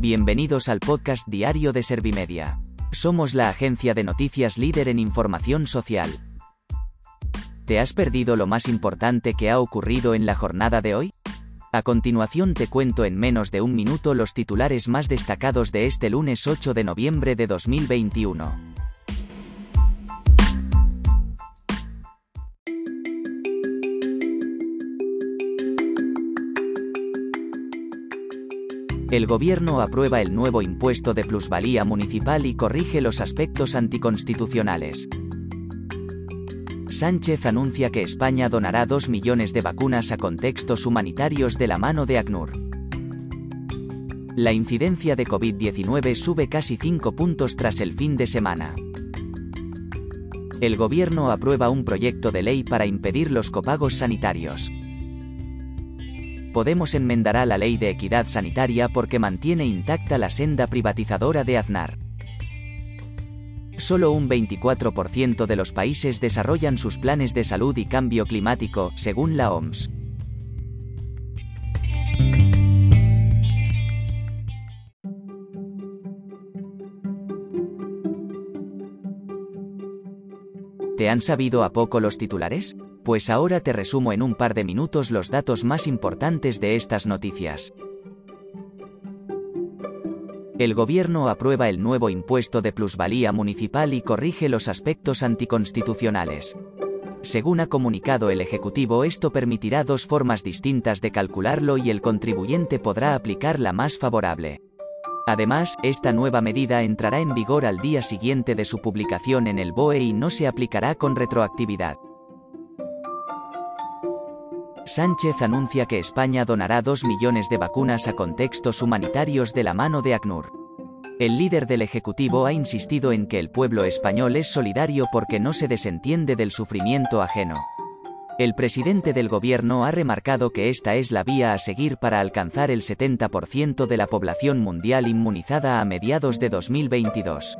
Bienvenidos al podcast diario de Servimedia. Somos la agencia de noticias líder en información social. ¿Te has perdido lo más importante que ha ocurrido en la jornada de hoy? A continuación te cuento en menos de un minuto los titulares más destacados de este lunes 8 de noviembre de 2021. El gobierno aprueba el nuevo impuesto de plusvalía municipal y corrige los aspectos anticonstitucionales. Sánchez anuncia que España donará 2 millones de vacunas a contextos humanitarios de la mano de ACNUR. La incidencia de COVID-19 sube casi 5 puntos tras el fin de semana. El gobierno aprueba un proyecto de ley para impedir los copagos sanitarios. Podemos enmendará la ley de equidad sanitaria porque mantiene intacta la senda privatizadora de Aznar. Solo un 24% de los países desarrollan sus planes de salud y cambio climático, según la OMS. ¿Te han sabido a poco los titulares? Pues ahora te resumo en un par de minutos los datos más importantes de estas noticias. El gobierno aprueba el nuevo impuesto de plusvalía municipal y corrige los aspectos anticonstitucionales. Según ha comunicado el Ejecutivo, esto permitirá dos formas distintas de calcularlo y el contribuyente podrá aplicar la más favorable. Además, esta nueva medida entrará en vigor al día siguiente de su publicación en el BOE y no se aplicará con retroactividad. Sánchez anuncia que España donará 2 millones de vacunas a contextos humanitarios de la mano de ACNUR. El líder del Ejecutivo ha insistido en que el pueblo español es solidario porque no se desentiende del sufrimiento ajeno. El presidente del gobierno ha remarcado que esta es la vía a seguir para alcanzar el 70% de la población mundial inmunizada a mediados de 2022.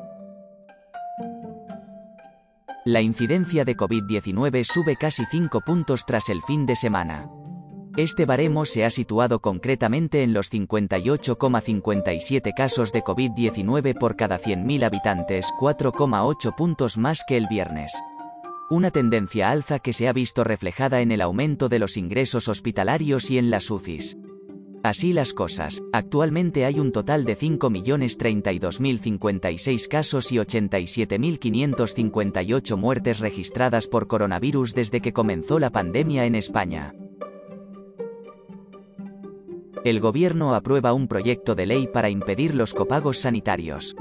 La incidencia de COVID-19 sube casi 5 puntos tras el fin de semana. Este baremo se ha situado concretamente en los 58,57 casos de COVID-19 por cada 100.000 habitantes, 4,8 puntos más que el viernes. Una tendencia alza que se ha visto reflejada en el aumento de los ingresos hospitalarios y en las UCIs. Así las cosas, actualmente hay un total de 5.032.056 casos y 87.558 muertes registradas por coronavirus desde que comenzó la pandemia en España. El gobierno aprueba un proyecto de ley para impedir los copagos sanitarios.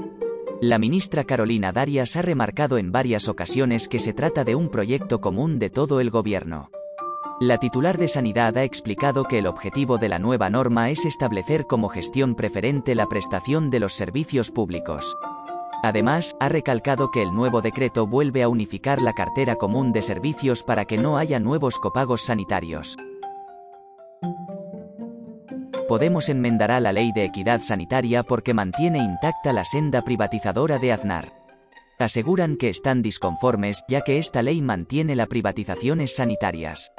La ministra Carolina Darias ha remarcado en varias ocasiones que se trata de un proyecto común de todo el gobierno. La titular de Sanidad ha explicado que el objetivo de la nueva norma es establecer como gestión preferente la prestación de los servicios públicos. Además, ha recalcado que el nuevo decreto vuelve a unificar la cartera común de servicios para que no haya nuevos copagos sanitarios. Podemos enmendará la ley de equidad sanitaria porque mantiene intacta la senda privatizadora de Aznar. Aseguran que están disconformes ya que esta ley mantiene las privatizaciones sanitarias.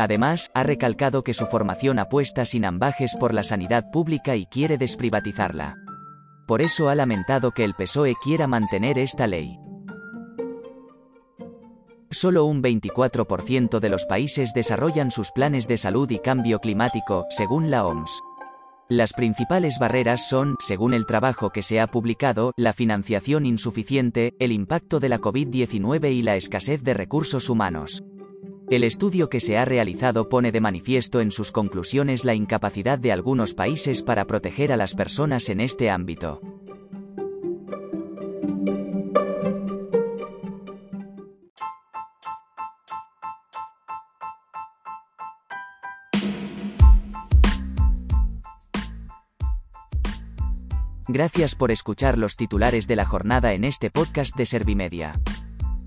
Además, ha recalcado que su formación apuesta sin ambajes por la sanidad pública y quiere desprivatizarla. Por eso ha lamentado que el PSOE quiera mantener esta ley. Solo un 24% de los países desarrollan sus planes de salud y cambio climático, según la OMS. Las principales barreras son, según el trabajo que se ha publicado, la financiación insuficiente, el impacto de la COVID-19 y la escasez de recursos humanos. El estudio que se ha realizado pone de manifiesto en sus conclusiones la incapacidad de algunos países para proteger a las personas en este ámbito. Gracias por escuchar los titulares de la jornada en este podcast de Servimedia.